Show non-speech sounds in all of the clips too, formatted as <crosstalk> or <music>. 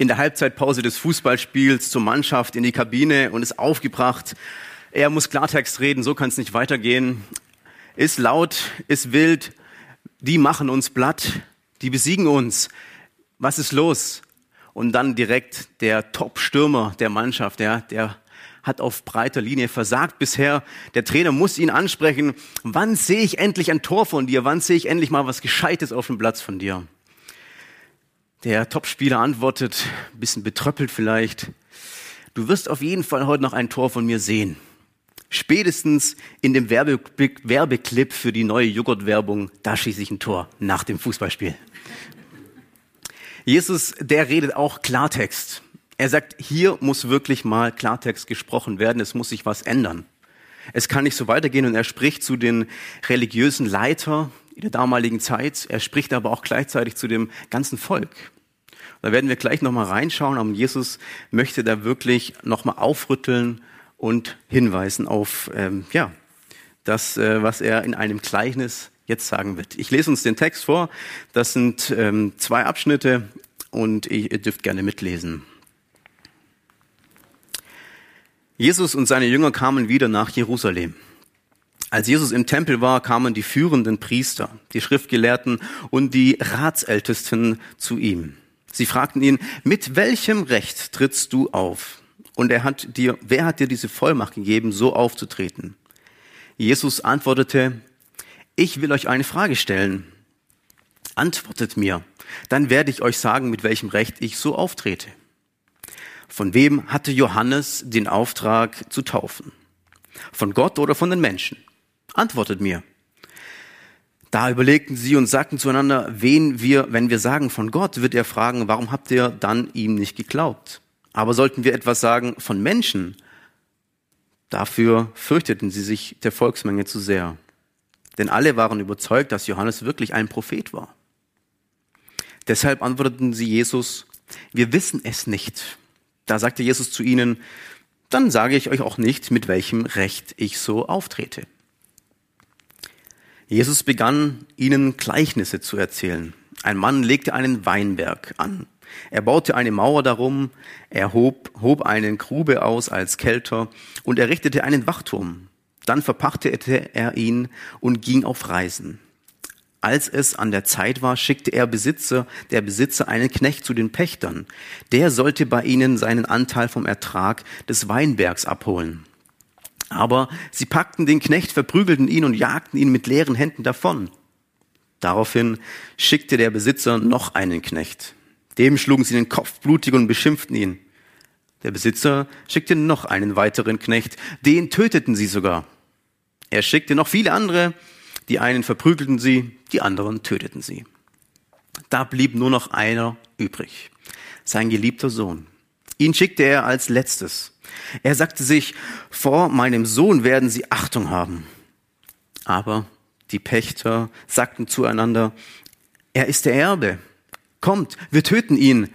in der Halbzeitpause des Fußballspiels zur Mannschaft in die Kabine und ist aufgebracht. Er muss Klartext reden, so kann es nicht weitergehen. Ist laut, ist wild, die machen uns platt, die besiegen uns. Was ist los? Und dann direkt der Top-Stürmer der Mannschaft, ja, der hat auf breiter Linie versagt bisher. Der Trainer muss ihn ansprechen. Wann sehe ich endlich ein Tor von dir? Wann sehe ich endlich mal was Gescheites auf dem Platz von dir? Der Topspieler antwortet, ein bisschen betröppelt vielleicht, du wirst auf jeden Fall heute noch ein Tor von mir sehen. Spätestens in dem Werbe Werbeclip für die neue Joghurtwerbung, da schieße ich ein Tor nach dem Fußballspiel. Jesus, der redet auch Klartext. Er sagt, hier muss wirklich mal Klartext gesprochen werden, es muss sich was ändern. Es kann nicht so weitergehen und er spricht zu den religiösen Leiter in der damaligen Zeit. Er spricht aber auch gleichzeitig zu dem ganzen Volk. Da werden wir gleich nochmal reinschauen, aber Jesus möchte da wirklich nochmal aufrütteln und hinweisen auf, ähm, ja, das, äh, was er in einem Gleichnis jetzt sagen wird. Ich lese uns den Text vor. Das sind ähm, zwei Abschnitte und ihr dürft gerne mitlesen. Jesus und seine Jünger kamen wieder nach Jerusalem. Als Jesus im Tempel war, kamen die führenden Priester, die Schriftgelehrten und die Ratsältesten zu ihm. Sie fragten ihn, mit welchem Recht trittst du auf? Und er hat dir, wer hat dir diese Vollmacht gegeben, so aufzutreten? Jesus antwortete, ich will euch eine Frage stellen. Antwortet mir, dann werde ich euch sagen, mit welchem Recht ich so auftrete. Von wem hatte Johannes den Auftrag zu taufen? Von Gott oder von den Menschen? Antwortet mir. Da überlegten sie und sagten zueinander, wen wir, wenn wir sagen von Gott, wird er fragen, warum habt ihr dann ihm nicht geglaubt? Aber sollten wir etwas sagen von Menschen, dafür fürchteten sie sich der Volksmenge zu sehr. Denn alle waren überzeugt, dass Johannes wirklich ein Prophet war. Deshalb antworteten sie Jesus, wir wissen es nicht. Da sagte Jesus zu ihnen, dann sage ich euch auch nicht, mit welchem Recht ich so auftrete. Jesus begann ihnen Gleichnisse zu erzählen. Ein Mann legte einen Weinberg an. Er baute eine Mauer darum, er hob, hob eine Grube aus als Kelter und errichtete einen Wachturm. Dann verpachtete er ihn und ging auf Reisen. Als es an der Zeit war, schickte er Besitzer, der Besitzer einen Knecht zu den Pächtern. Der sollte bei ihnen seinen Anteil vom Ertrag des Weinbergs abholen. Aber sie packten den Knecht, verprügelten ihn und jagten ihn mit leeren Händen davon. Daraufhin schickte der Besitzer noch einen Knecht. Dem schlugen sie den Kopf blutig und beschimpften ihn. Der Besitzer schickte noch einen weiteren Knecht, den töteten sie sogar. Er schickte noch viele andere, die einen verprügelten sie, die anderen töteten sie. Da blieb nur noch einer übrig, sein geliebter Sohn. Ihn schickte er als letztes. Er sagte sich, vor meinem Sohn werden sie Achtung haben. Aber die Pächter sagten zueinander, er ist der Erbe. Kommt, wir töten ihn,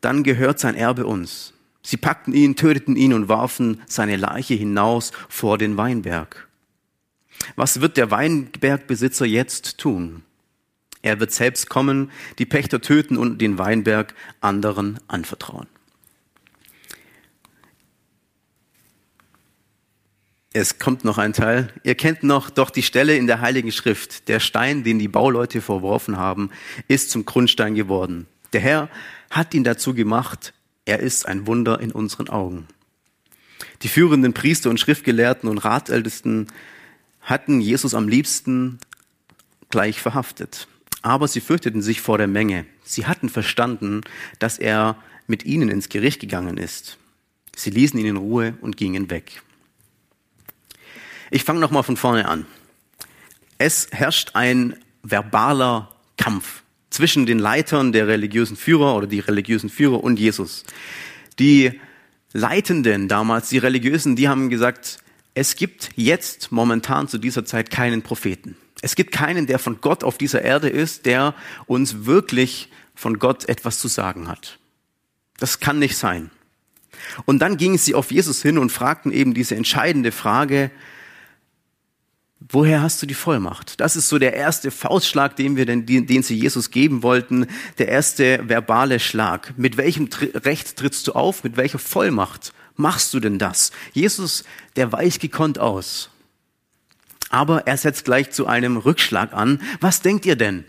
dann gehört sein Erbe uns. Sie packten ihn, töteten ihn und warfen seine Leiche hinaus vor den Weinberg. Was wird der Weinbergbesitzer jetzt tun? Er wird selbst kommen, die Pächter töten und den Weinberg anderen anvertrauen. Es kommt noch ein Teil. Ihr kennt noch doch die Stelle in der Heiligen Schrift. Der Stein, den die Bauleute verworfen haben, ist zum Grundstein geworden. Der Herr hat ihn dazu gemacht. Er ist ein Wunder in unseren Augen. Die führenden Priester und Schriftgelehrten und Ratältesten hatten Jesus am liebsten gleich verhaftet. Aber sie fürchteten sich vor der Menge. Sie hatten verstanden, dass er mit ihnen ins Gericht gegangen ist. Sie ließen ihn in Ruhe und gingen weg. Ich fange nochmal von vorne an. Es herrscht ein verbaler Kampf zwischen den Leitern der religiösen Führer oder die religiösen Führer und Jesus. Die Leitenden damals, die Religiösen, die haben gesagt, es gibt jetzt momentan zu dieser Zeit keinen Propheten. Es gibt keinen, der von Gott auf dieser Erde ist, der uns wirklich von Gott etwas zu sagen hat. Das kann nicht sein. Und dann gingen sie auf Jesus hin und fragten eben diese entscheidende Frage, woher hast du die Vollmacht? Das ist so der erste Faustschlag, den wir, den, den sie Jesus geben wollten, der erste verbale Schlag. Mit welchem Recht trittst du auf? Mit welcher Vollmacht machst du denn das? Jesus, der weicht gekonnt aus. Aber er setzt gleich zu einem Rückschlag an. Was denkt ihr denn?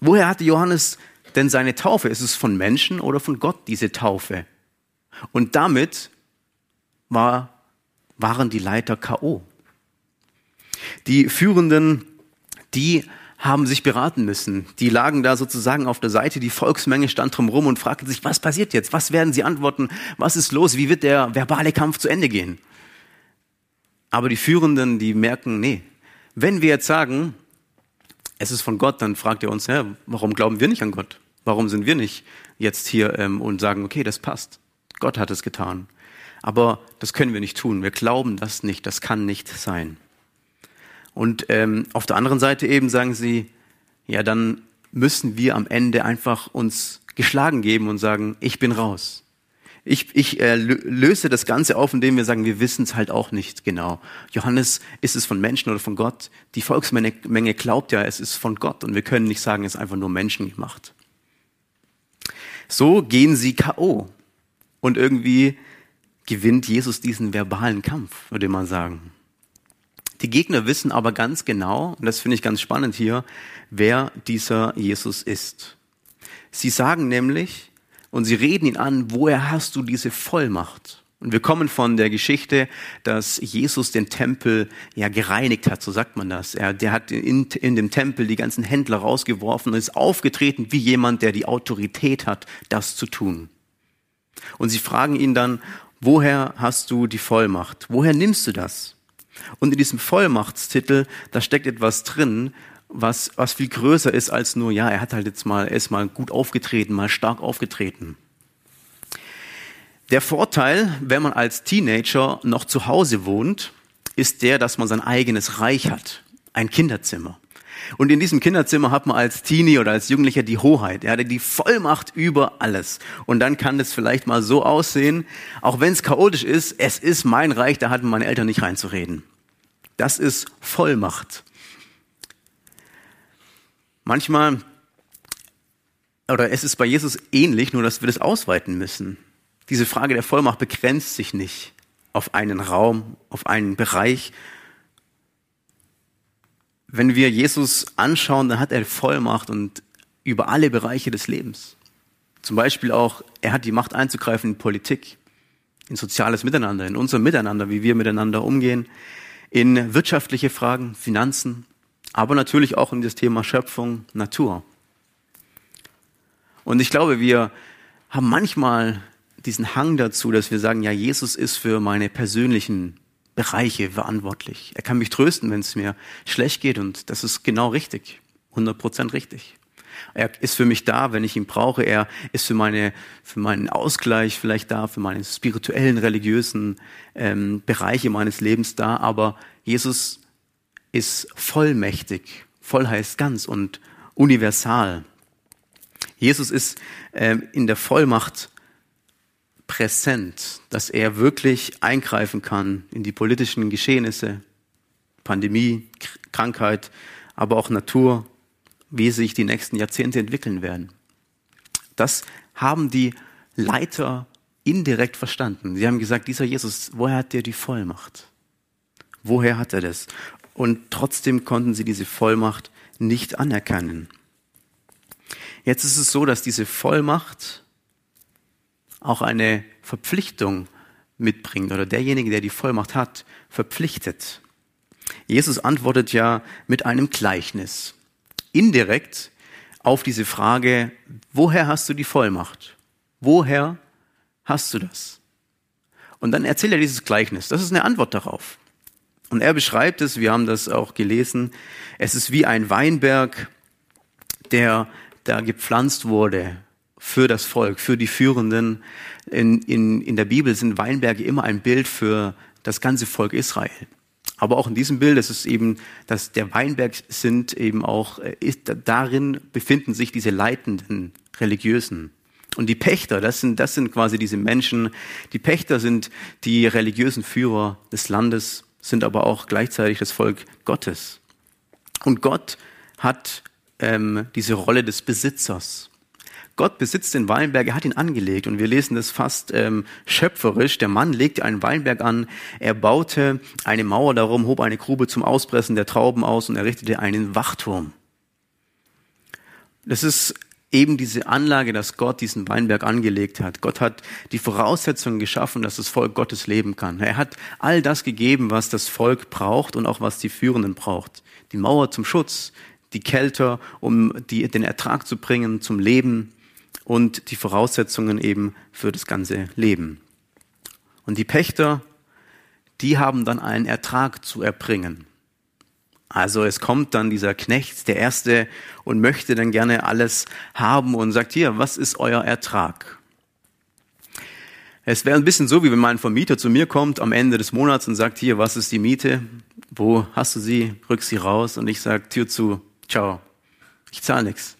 Woher hatte Johannes denn seine Taufe? Ist es von Menschen oder von Gott diese Taufe? Und damit war, waren die Leiter K.O. Die Führenden, die haben sich beraten müssen. Die lagen da sozusagen auf der Seite, die Volksmenge stand drumherum und fragten sich, was passiert jetzt? Was werden sie antworten? Was ist los? Wie wird der verbale Kampf zu Ende gehen? Aber die Führenden, die merken, nee, wenn wir jetzt sagen, es ist von Gott, dann fragt er uns, ja, warum glauben wir nicht an Gott? Warum sind wir nicht jetzt hier ähm, und sagen, okay, das passt. Gott hat es getan. Aber das können wir nicht tun. Wir glauben das nicht. Das kann nicht sein. Und ähm, auf der anderen Seite eben sagen sie, ja, dann müssen wir am Ende einfach uns geschlagen geben und sagen, ich bin raus. Ich, ich äh, löse das Ganze auf, indem wir sagen, wir wissen es halt auch nicht genau. Johannes, ist es von Menschen oder von Gott? Die Volksmenge glaubt ja, es ist von Gott und wir können nicht sagen, es ist einfach nur Menschen gemacht. So gehen sie K.O. Und irgendwie gewinnt Jesus diesen verbalen Kampf, würde man sagen. Die Gegner wissen aber ganz genau, und das finde ich ganz spannend hier, wer dieser Jesus ist. Sie sagen nämlich, und sie reden ihn an, woher hast du diese Vollmacht? Und wir kommen von der Geschichte, dass Jesus den Tempel ja gereinigt hat, so sagt man das. Er, der hat in, in dem Tempel die ganzen Händler rausgeworfen und ist aufgetreten wie jemand, der die Autorität hat, das zu tun. Und sie fragen ihn dann, woher hast du die Vollmacht? Woher nimmst du das? Und in diesem Vollmachtstitel, da steckt etwas drin, was, was viel größer ist als nur, ja, er hat halt jetzt mal, er ist mal gut aufgetreten, mal stark aufgetreten. Der Vorteil, wenn man als Teenager noch zu Hause wohnt, ist der, dass man sein eigenes Reich hat. Ein Kinderzimmer. Und in diesem Kinderzimmer hat man als Teenie oder als Jugendlicher die Hoheit. Er hatte die Vollmacht über alles. Und dann kann das vielleicht mal so aussehen, auch wenn es chaotisch ist, es ist mein Reich, da hatten meine Eltern nicht reinzureden. Das ist Vollmacht. Manchmal, oder es ist bei Jesus ähnlich, nur dass wir das ausweiten müssen. Diese Frage der Vollmacht begrenzt sich nicht auf einen Raum, auf einen Bereich, wenn wir Jesus anschauen, dann hat er Vollmacht und über alle Bereiche des Lebens. Zum Beispiel auch, er hat die Macht einzugreifen in Politik, in soziales Miteinander, in unser Miteinander, wie wir miteinander umgehen, in wirtschaftliche Fragen, Finanzen, aber natürlich auch in das Thema Schöpfung, Natur. Und ich glaube, wir haben manchmal diesen Hang dazu, dass wir sagen, ja, Jesus ist für meine persönlichen Bereiche verantwortlich. Er kann mich trösten, wenn es mir schlecht geht und das ist genau richtig, 100 Prozent richtig. Er ist für mich da, wenn ich ihn brauche. Er ist für meine, für meinen Ausgleich vielleicht da, für meine spirituellen, religiösen ähm, Bereiche meines Lebens da. Aber Jesus ist vollmächtig. Voll heißt ganz und universal. Jesus ist ähm, in der Vollmacht präsent, dass er wirklich eingreifen kann in die politischen Geschehnisse, Pandemie, Krankheit, aber auch Natur, wie sich die nächsten Jahrzehnte entwickeln werden. Das haben die Leiter indirekt verstanden. Sie haben gesagt, dieser Jesus, woher hat der die Vollmacht? Woher hat er das? Und trotzdem konnten sie diese Vollmacht nicht anerkennen. Jetzt ist es so, dass diese Vollmacht auch eine Verpflichtung mitbringt oder derjenige, der die Vollmacht hat, verpflichtet. Jesus antwortet ja mit einem Gleichnis. Indirekt auf diese Frage, woher hast du die Vollmacht? Woher hast du das? Und dann erzählt er dieses Gleichnis. Das ist eine Antwort darauf. Und er beschreibt es, wir haben das auch gelesen, es ist wie ein Weinberg, der da gepflanzt wurde für das Volk, für die Führenden, in, in, in der Bibel sind Weinberge immer ein Bild für das ganze Volk Israel. Aber auch in diesem Bild ist es eben, dass der Weinberg sind eben auch, äh, ist, darin befinden sich diese leitenden Religiösen. Und die Pächter, das sind, das sind quasi diese Menschen. Die Pächter sind die religiösen Führer des Landes, sind aber auch gleichzeitig das Volk Gottes. Und Gott hat ähm, diese Rolle des Besitzers. Gott besitzt den Weinberg, er hat ihn angelegt und wir lesen das fast ähm, schöpferisch. Der Mann legte einen Weinberg an, er baute eine Mauer darum, hob eine Grube zum Auspressen der Trauben aus und errichtete einen Wachturm. Das ist eben diese Anlage, dass Gott diesen Weinberg angelegt hat. Gott hat die Voraussetzungen geschaffen, dass das Volk Gottes leben kann. Er hat all das gegeben, was das Volk braucht und auch was die Führenden braucht. Die Mauer zum Schutz, die Kälter, um die, den Ertrag zu bringen, zum Leben und die Voraussetzungen eben für das ganze Leben. Und die Pächter, die haben dann einen Ertrag zu erbringen. Also es kommt dann dieser Knecht, der Erste, und möchte dann gerne alles haben und sagt, hier, was ist euer Ertrag? Es wäre ein bisschen so, wie wenn mein Vermieter zu mir kommt am Ende des Monats und sagt, hier, was ist die Miete? Wo hast du sie? Rück sie raus und ich sage, Tür zu, ciao, ich zahle nichts.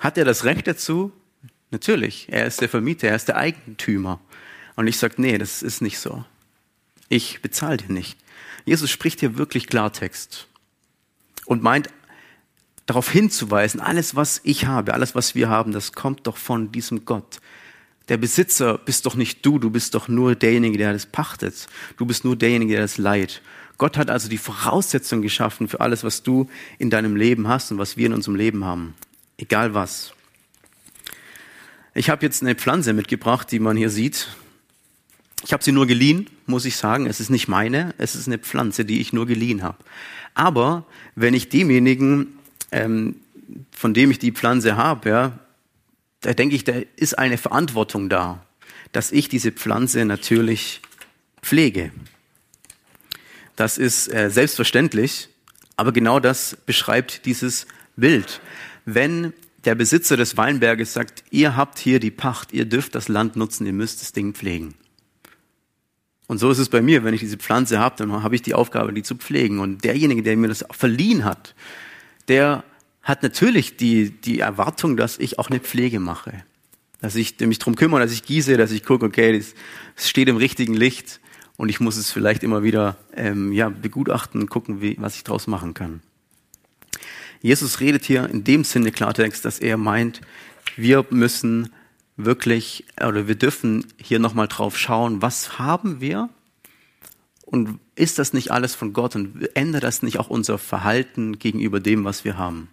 Hat er das Recht dazu? Natürlich, er ist der Vermieter, er ist der Eigentümer. Und ich sage, nee, das ist nicht so. Ich bezahle dir nicht. Jesus spricht hier wirklich Klartext und meint darauf hinzuweisen, alles, was ich habe, alles, was wir haben, das kommt doch von diesem Gott. Der Besitzer bist doch nicht du, du bist doch nur derjenige, der das pachtet. Du bist nur derjenige, der das leiht. Gott hat also die Voraussetzung geschaffen für alles, was du in deinem Leben hast und was wir in unserem Leben haben egal was. Ich habe jetzt eine Pflanze mitgebracht, die man hier sieht. Ich habe sie nur geliehen, muss ich sagen. Es ist nicht meine, es ist eine Pflanze, die ich nur geliehen habe. Aber wenn ich demjenigen, ähm, von dem ich die Pflanze habe, ja, da denke ich, da ist eine Verantwortung da, dass ich diese Pflanze natürlich pflege. Das ist äh, selbstverständlich, aber genau das beschreibt dieses Bild wenn der Besitzer des Weinberges sagt, ihr habt hier die Pacht, ihr dürft das Land nutzen, ihr müsst das Ding pflegen. Und so ist es bei mir, wenn ich diese Pflanze habe, dann habe ich die Aufgabe, die zu pflegen. Und derjenige, der mir das verliehen hat, der hat natürlich die, die Erwartung, dass ich auch eine Pflege mache. Dass ich mich drum kümmere, dass ich gieße, dass ich gucke, okay, es steht im richtigen Licht und ich muss es vielleicht immer wieder ähm, ja, begutachten gucken, wie, was ich daraus machen kann. Jesus redet hier in dem Sinne Klartext, dass er meint, wir müssen wirklich oder wir dürfen hier nochmal drauf schauen, was haben wir und ist das nicht alles von Gott und ändert das nicht auch unser Verhalten gegenüber dem, was wir haben?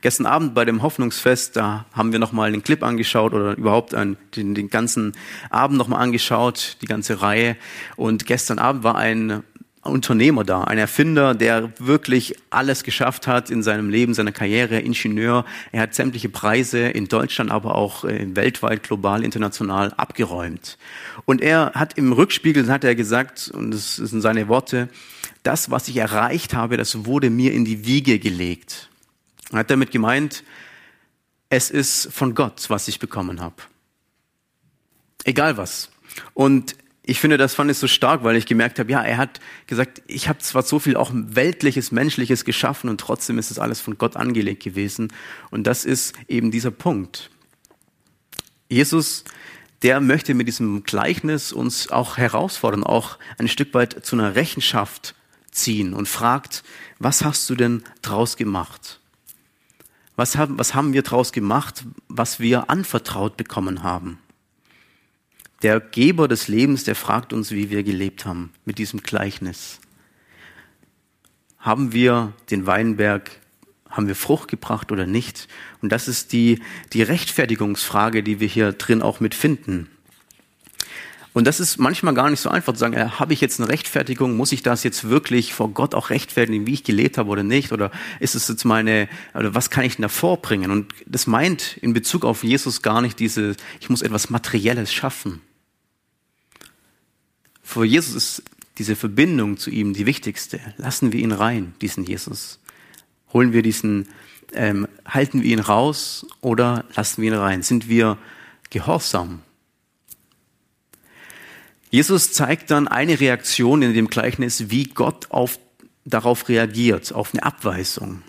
Gestern Abend bei dem Hoffnungsfest, da haben wir nochmal den Clip angeschaut oder überhaupt den, den ganzen Abend nochmal angeschaut, die ganze Reihe. Und gestern Abend war ein Unternehmer da, ein Erfinder, der wirklich alles geschafft hat in seinem Leben, seiner Karriere, Ingenieur. Er hat sämtliche Preise in Deutschland, aber auch äh, weltweit, global, international abgeräumt. Und er hat im Rückspiegel, hat er gesagt, und das sind seine Worte, das, was ich erreicht habe, das wurde mir in die Wiege gelegt. Er hat damit gemeint, es ist von Gott, was ich bekommen habe. Egal was. Und ich finde, das fand ich so stark, weil ich gemerkt habe, ja, er hat gesagt, ich habe zwar so viel auch weltliches, menschliches geschaffen und trotzdem ist es alles von Gott angelegt gewesen. Und das ist eben dieser Punkt. Jesus, der möchte mit diesem Gleichnis uns auch herausfordern, auch ein Stück weit zu einer Rechenschaft ziehen und fragt, was hast du denn draus gemacht? Was haben, was haben wir draus gemacht, was wir anvertraut bekommen haben? Der Geber des Lebens, der fragt uns, wie wir gelebt haben mit diesem Gleichnis. Haben wir den Weinberg, haben wir Frucht gebracht oder nicht? Und das ist die, die Rechtfertigungsfrage, die wir hier drin auch mitfinden. Und das ist manchmal gar nicht so einfach zu sagen, äh, habe ich jetzt eine Rechtfertigung, muss ich das jetzt wirklich vor Gott auch rechtfertigen, wie ich gelebt habe oder nicht? Oder ist es jetzt meine, oder was kann ich denn da vorbringen? Und das meint in Bezug auf Jesus gar nicht diese, ich muss etwas Materielles schaffen. Für Jesus ist diese Verbindung zu ihm die wichtigste. Lassen wir ihn rein, diesen Jesus. Holen wir diesen, ähm, halten wir ihn raus oder lassen wir ihn rein? Sind wir Gehorsam. Jesus zeigt dann eine Reaktion in dem Gleichnis, wie Gott auf, darauf reagiert, auf eine Abweisung.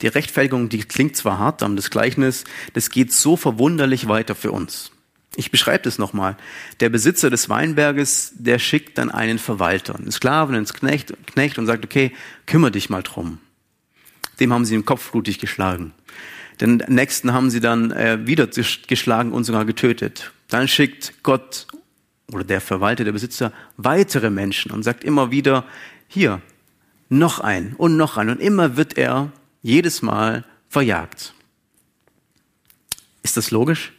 Die Rechtfertigung, die klingt zwar hart, aber das Gleichnis, das geht so verwunderlich weiter für uns. Ich beschreibe das nochmal. Der Besitzer des Weinberges, der schickt dann einen Verwalter, einen Sklaven, einen Knecht, Knecht und sagt, okay, kümmere dich mal drum. Dem haben sie den Kopf blutig geschlagen. Den nächsten haben sie dann äh, wieder geschlagen und sogar getötet. Dann schickt Gott oder der Verwalter, der Besitzer weitere Menschen und sagt immer wieder, hier, noch ein und noch ein. Und immer wird er jedes Mal verjagt. Ist das logisch?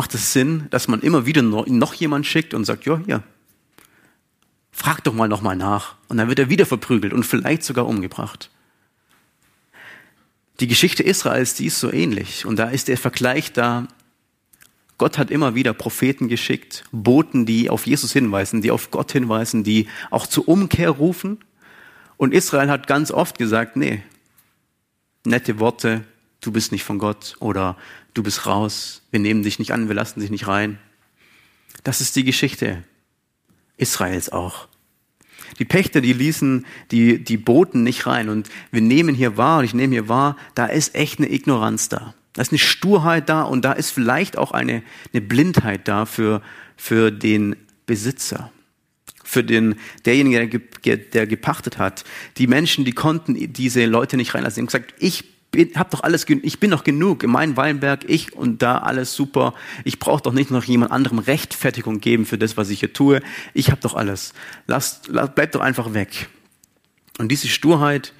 Macht es Sinn, dass man immer wieder noch jemand schickt und sagt, ja, hier, frag doch mal nochmal nach. Und dann wird er wieder verprügelt und vielleicht sogar umgebracht. Die Geschichte Israels, die ist so ähnlich. Und da ist der Vergleich da, Gott hat immer wieder Propheten geschickt, Boten, die auf Jesus hinweisen, die auf Gott hinweisen, die auch zur Umkehr rufen. Und Israel hat ganz oft gesagt, nee, nette Worte, du bist nicht von Gott oder du bist raus, wir nehmen dich nicht an, wir lassen dich nicht rein. Das ist die Geschichte Israels auch. Die Pächter, die ließen die, die Boten nicht rein. Und wir nehmen hier wahr, und ich nehme hier wahr, da ist echt eine Ignoranz da. Da ist eine Sturheit da und da ist vielleicht auch eine, eine Blindheit da für, für den Besitzer, für den, derjenige, der, der gepachtet hat. Die Menschen, die konnten diese Leute nicht reinlassen. Sie haben gesagt, ich bin, doch alles, ich bin doch genug in meinem Weinberg, ich und da alles super. Ich brauche doch nicht noch jemand anderem Rechtfertigung geben für das, was ich hier tue. Ich habe doch alles. Lasst, lasst, bleibt doch einfach weg. Und diese Sturheit,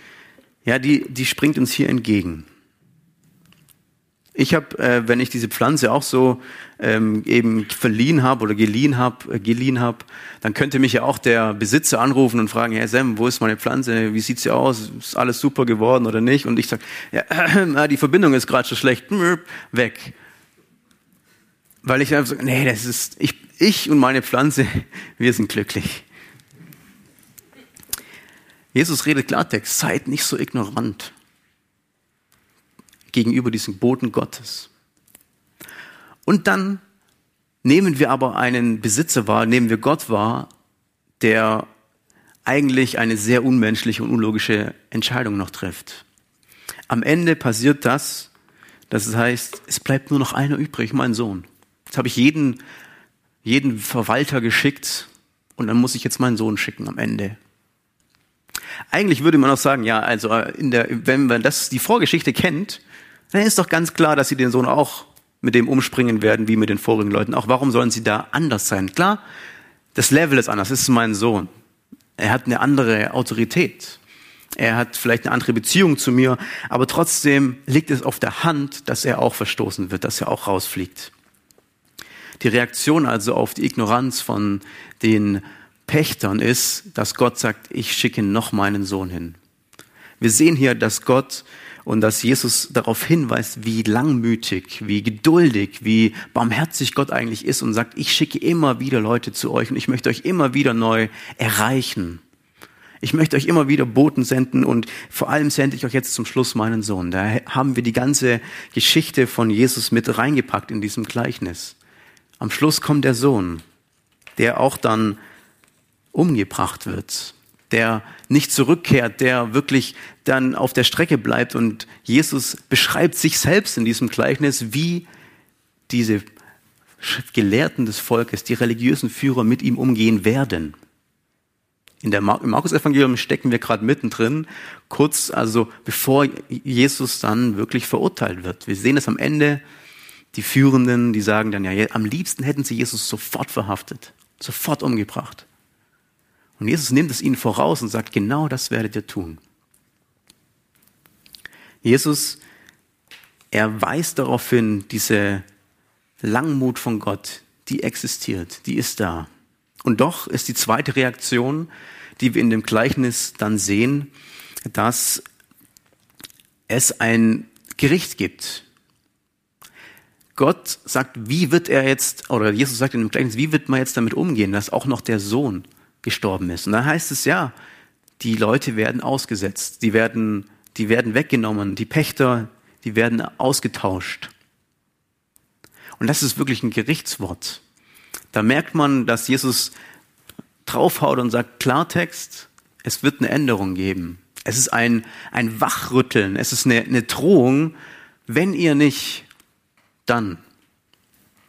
ja, die, die springt uns hier entgegen. Ich habe, äh, wenn ich diese Pflanze auch so ähm, eben verliehen habe oder geliehen habe, äh, geliehen dann könnte mich ja auch der Besitzer anrufen und fragen, Herr Sam, wo ist meine Pflanze? Wie sieht sie aus? Ist alles super geworden oder nicht? Und ich sage, ja, äh, <clears throat> die Verbindung ist gerade so schlecht, weg. Weil ich einfach so, nee, das ist ich, ich und meine Pflanze, <laughs> wir sind glücklich. Jesus redet Klartext, seid nicht so ignorant gegenüber diesem Boten Gottes. Und dann nehmen wir aber einen Besitzer wahr, nehmen wir Gott wahr, der eigentlich eine sehr unmenschliche und unlogische Entscheidung noch trifft. Am Ende passiert das, dass es heißt, es bleibt nur noch einer übrig, mein Sohn. Jetzt habe ich jeden, jeden Verwalter geschickt und dann muss ich jetzt meinen Sohn schicken am Ende. Eigentlich würde man auch sagen, ja, also in der, wenn man das die Vorgeschichte kennt, dann ist doch ganz klar, dass sie den Sohn auch mit dem umspringen werden wie mit den vorigen Leuten. Auch warum sollen sie da anders sein? Klar, das Level ist anders. Das ist mein Sohn. Er hat eine andere Autorität. Er hat vielleicht eine andere Beziehung zu mir, aber trotzdem liegt es auf der Hand, dass er auch verstoßen wird, dass er auch rausfliegt. Die Reaktion also auf die Ignoranz von den Pächtern ist, dass Gott sagt, ich schicke noch meinen Sohn hin. Wir sehen hier, dass Gott und dass Jesus darauf hinweist, wie langmütig, wie geduldig, wie barmherzig Gott eigentlich ist und sagt, ich schicke immer wieder Leute zu euch und ich möchte euch immer wieder neu erreichen. Ich möchte euch immer wieder Boten senden und vor allem sende ich euch jetzt zum Schluss meinen Sohn. Da haben wir die ganze Geschichte von Jesus mit reingepackt in diesem Gleichnis. Am Schluss kommt der Sohn, der auch dann umgebracht wird der nicht zurückkehrt, der wirklich dann auf der Strecke bleibt. Und Jesus beschreibt sich selbst in diesem Gleichnis, wie diese Gelehrten des Volkes, die religiösen Führer mit ihm umgehen werden. In der Mar Im Markus-Evangelium stecken wir gerade mittendrin, kurz, also bevor Jesus dann wirklich verurteilt wird. Wir sehen es am Ende, die Führenden, die sagen dann ja, am liebsten hätten sie Jesus sofort verhaftet, sofort umgebracht. Und Jesus nimmt es ihnen voraus und sagt, genau das werdet ihr tun. Jesus, er weist darauf hin, diese Langmut von Gott, die existiert, die ist da. Und doch ist die zweite Reaktion, die wir in dem Gleichnis dann sehen, dass es ein Gericht gibt. Gott sagt, wie wird er jetzt, oder Jesus sagt in dem Gleichnis, wie wird man jetzt damit umgehen, dass auch noch der Sohn gestorben ist. Und dann heißt es ja, die Leute werden ausgesetzt, die werden, die werden weggenommen, die Pächter, die werden ausgetauscht. Und das ist wirklich ein Gerichtswort. Da merkt man, dass Jesus draufhaut und sagt, Klartext, es wird eine Änderung geben. Es ist ein, ein Wachrütteln, es ist eine, eine Drohung, wenn ihr nicht, dann.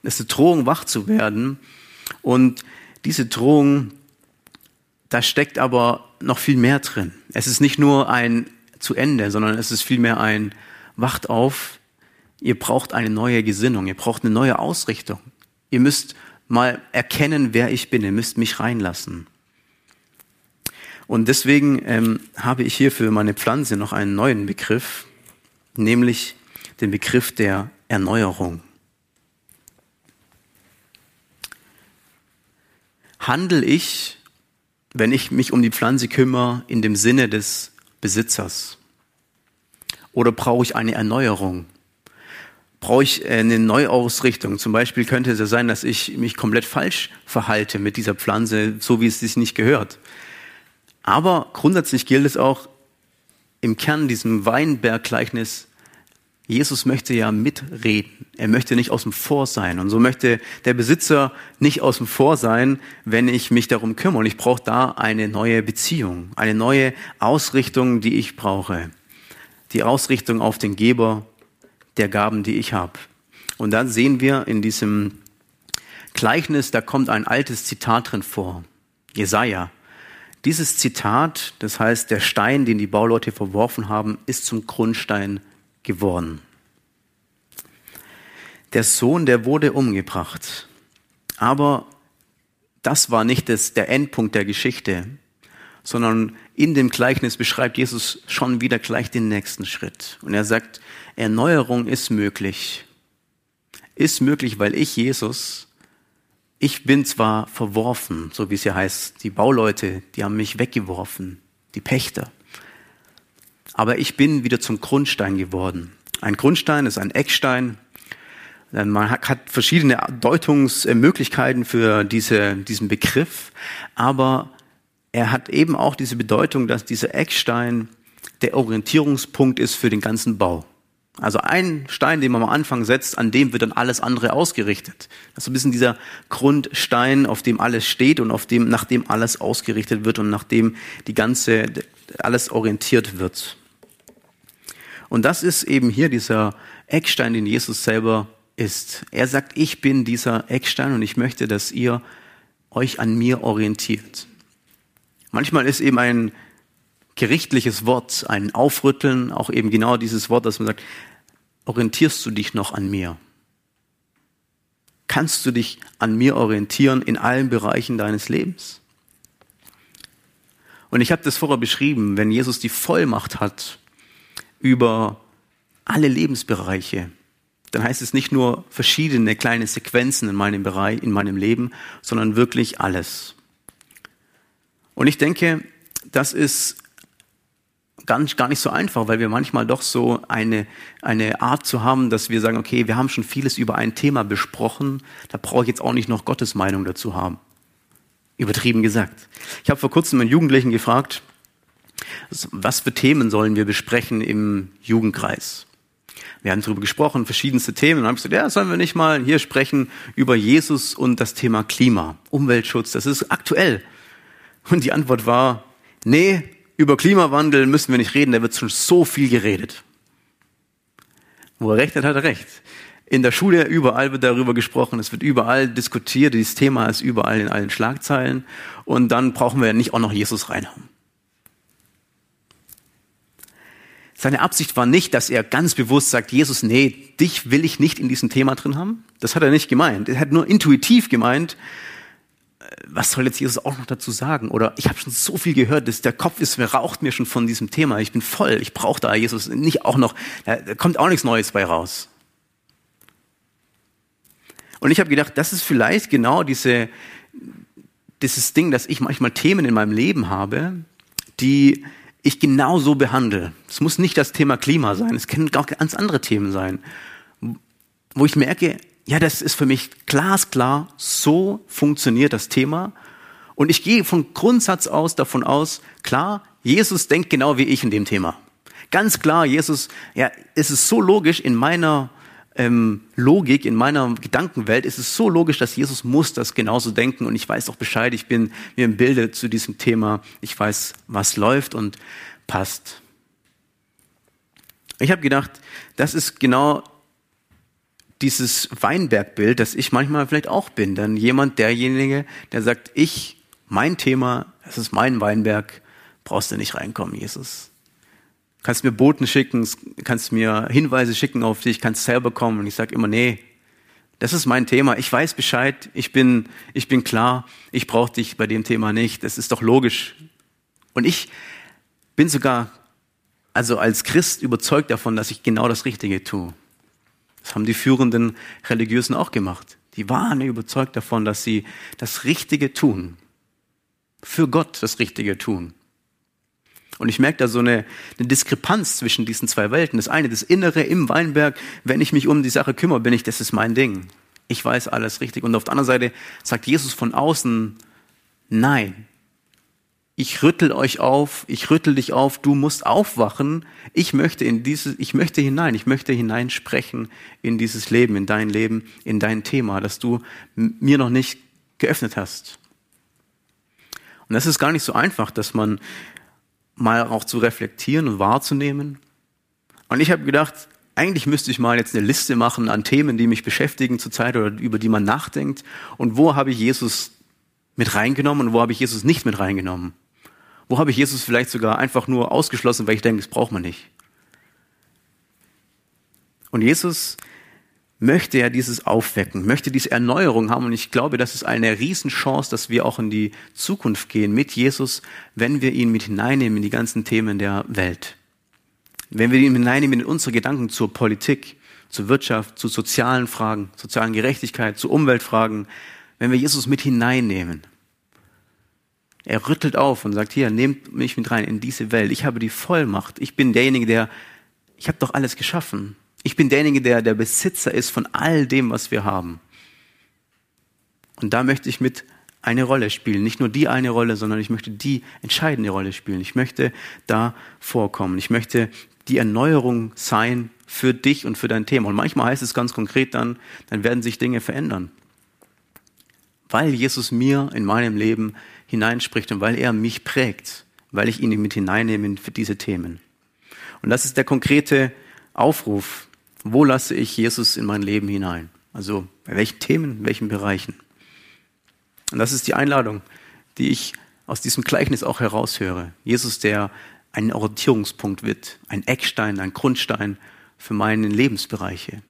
Es ist eine Drohung, wach zu werden. Und diese Drohung, da steckt aber noch viel mehr drin. Es ist nicht nur ein zu Ende, sondern es ist vielmehr ein Wacht auf. Ihr braucht eine neue Gesinnung, ihr braucht eine neue Ausrichtung. Ihr müsst mal erkennen, wer ich bin. Ihr müsst mich reinlassen. Und deswegen ähm, habe ich hier für meine Pflanze noch einen neuen Begriff, nämlich den Begriff der Erneuerung. Handel ich, wenn ich mich um die Pflanze kümmere, in dem Sinne des Besitzers? Oder brauche ich eine Erneuerung? Brauche ich eine Neuausrichtung? Zum Beispiel könnte es ja sein, dass ich mich komplett falsch verhalte mit dieser Pflanze, so wie es sich nicht gehört. Aber grundsätzlich gilt es auch im Kern diesem Weinberggleichnis, Jesus möchte ja mitreden. Er möchte nicht aus dem Vor sein. Und so möchte der Besitzer nicht aus dem Vor sein, wenn ich mich darum kümmere. Und ich brauche da eine neue Beziehung, eine neue Ausrichtung, die ich brauche. Die Ausrichtung auf den Geber der Gaben, die ich habe. Und dann sehen wir in diesem Gleichnis, da kommt ein altes Zitat drin vor. Jesaja. Dieses Zitat, das heißt, der Stein, den die Bauleute verworfen haben, ist zum Grundstein geworden. Der Sohn, der wurde umgebracht. Aber das war nicht das, der Endpunkt der Geschichte, sondern in dem Gleichnis beschreibt Jesus schon wieder gleich den nächsten Schritt. Und er sagt, Erneuerung ist möglich. Ist möglich, weil ich, Jesus, ich bin zwar verworfen, so wie es ja heißt, die Bauleute, die haben mich weggeworfen, die Pächter. Aber ich bin wieder zum Grundstein geworden. Ein Grundstein ist ein Eckstein. Man hat verschiedene Deutungsmöglichkeiten für diese, diesen Begriff, aber er hat eben auch diese Bedeutung, dass dieser Eckstein der Orientierungspunkt ist für den ganzen Bau. Also ein Stein, den man am Anfang setzt, an dem wird dann alles andere ausgerichtet. Das ist ein bisschen dieser Grundstein, auf dem alles steht und auf dem, nach dem alles ausgerichtet wird und nach dem die ganze, alles orientiert wird. Und das ist eben hier dieser Eckstein, den Jesus selber ist. Er sagt, ich bin dieser Eckstein und ich möchte, dass ihr euch an mir orientiert. Manchmal ist eben ein gerichtliches Wort, ein Aufrütteln, auch eben genau dieses Wort, dass man sagt, orientierst du dich noch an mir? Kannst du dich an mir orientieren in allen Bereichen deines Lebens? Und ich habe das vorher beschrieben, wenn Jesus die Vollmacht hat, über alle Lebensbereiche, dann heißt es nicht nur verschiedene kleine Sequenzen in meinem Bereich, in meinem Leben, sondern wirklich alles. Und ich denke, das ist ganz, gar nicht so einfach, weil wir manchmal doch so eine, eine Art zu haben, dass wir sagen, okay, wir haben schon vieles über ein Thema besprochen, da brauche ich jetzt auch nicht noch Gottes Meinung dazu haben. Übertrieben gesagt. Ich habe vor kurzem einen Jugendlichen gefragt, was für Themen sollen wir besprechen im Jugendkreis? Wir haben darüber gesprochen, verschiedenste Themen. Dann habe ich gesagt, ja, sollen wir nicht mal hier sprechen über Jesus und das Thema Klima, Umweltschutz, das ist aktuell. Und die Antwort war, nee, über Klimawandel müssen wir nicht reden, da wird schon so viel geredet. Wo er recht hat, hat er recht. In der Schule überall wird darüber gesprochen, es wird überall diskutiert, dieses Thema ist überall in allen Schlagzeilen und dann brauchen wir nicht auch noch Jesus reinhauen. Seine Absicht war nicht, dass er ganz bewusst sagt, Jesus, nee, dich will ich nicht in diesem Thema drin haben. Das hat er nicht gemeint. Er hat nur intuitiv gemeint, äh, was soll jetzt Jesus auch noch dazu sagen? Oder ich habe schon so viel gehört, dass der Kopf ist, raucht mir schon von diesem Thema. Ich bin voll, ich brauche da Jesus nicht auch noch, da kommt auch nichts Neues bei raus. Und ich habe gedacht, das ist vielleicht genau diese, dieses Ding, dass ich manchmal Themen in meinem Leben habe, die ich genauso behandle. Es muss nicht das Thema Klima sein, es können auch ganz andere Themen sein, wo ich merke, ja, das ist für mich glasklar, so funktioniert das Thema. Und ich gehe von Grundsatz aus davon aus, klar, Jesus denkt genau wie ich in dem Thema. Ganz klar, Jesus, ja, es ist so logisch in meiner ähm, Logik, in meiner Gedankenwelt ist es so logisch, dass Jesus muss das genauso denken und ich weiß auch Bescheid, ich bin mir im Bilde zu diesem Thema, ich weiß, was läuft und passt. Ich habe gedacht, das ist genau dieses Weinbergbild, das ich manchmal vielleicht auch bin. Dann jemand, derjenige, der sagt, ich, mein Thema, es ist mein Weinberg, brauchst du nicht reinkommen, Jesus. Kannst mir Boten schicken, kannst mir Hinweise schicken auf dich, kannst selber kommen. Und ich sage immer, nee, das ist mein Thema. Ich weiß Bescheid, ich bin, ich bin klar, ich brauche dich bei dem Thema nicht. Das ist doch logisch. Und ich bin sogar, also als Christ überzeugt davon, dass ich genau das Richtige tue. Das haben die führenden Religiösen auch gemacht. Die waren überzeugt davon, dass sie das Richtige tun. Für Gott das Richtige tun. Und ich merke da so eine, eine Diskrepanz zwischen diesen zwei Welten. Das eine, das Innere im Weinberg, wenn ich mich um die Sache kümmere, bin ich, das ist mein Ding. Ich weiß alles richtig. Und auf der anderen Seite sagt Jesus von außen, nein. Ich rüttel euch auf, ich rüttel dich auf, du musst aufwachen. Ich möchte in dieses, ich möchte hinein, ich möchte hineinsprechen in dieses Leben, in dein Leben, in dein Thema, das du mir noch nicht geöffnet hast. Und das ist gar nicht so einfach, dass man mal auch zu reflektieren und wahrzunehmen. Und ich habe gedacht, eigentlich müsste ich mal jetzt eine Liste machen an Themen, die mich beschäftigen zurzeit oder über die man nachdenkt. Und wo habe ich Jesus mit reingenommen und wo habe ich Jesus nicht mit reingenommen? Wo habe ich Jesus vielleicht sogar einfach nur ausgeschlossen, weil ich denke, das braucht man nicht? Und Jesus möchte er dieses Aufwecken, möchte diese Erneuerung haben. Und ich glaube, das ist eine Riesenchance, dass wir auch in die Zukunft gehen mit Jesus, wenn wir ihn mit hineinnehmen in die ganzen Themen der Welt. Wenn wir ihn hineinnehmen in unsere Gedanken zur Politik, zur Wirtschaft, zu sozialen Fragen, sozialen Gerechtigkeit, zu Umweltfragen, wenn wir Jesus mit hineinnehmen. Er rüttelt auf und sagt, hier, nehmt mich mit rein in diese Welt. Ich habe die Vollmacht. Ich bin derjenige, der, ich habe doch alles geschaffen. Ich bin derjenige, der der Besitzer ist von all dem, was wir haben. Und da möchte ich mit eine Rolle spielen. Nicht nur die eine Rolle, sondern ich möchte die entscheidende Rolle spielen. Ich möchte da vorkommen. Ich möchte die Erneuerung sein für dich und für dein Thema. Und manchmal heißt es ganz konkret dann, dann werden sich Dinge verändern. Weil Jesus mir in meinem Leben hineinspricht und weil er mich prägt, weil ich ihn mit hineinnehme für diese Themen. Und das ist der konkrete Aufruf, wo lasse ich Jesus in mein Leben hinein? Also bei welchen Themen, in welchen Bereichen? Und das ist die Einladung, die ich aus diesem Gleichnis auch heraushöre. Jesus, der ein Orientierungspunkt wird, ein Eckstein, ein Grundstein für meine Lebensbereiche.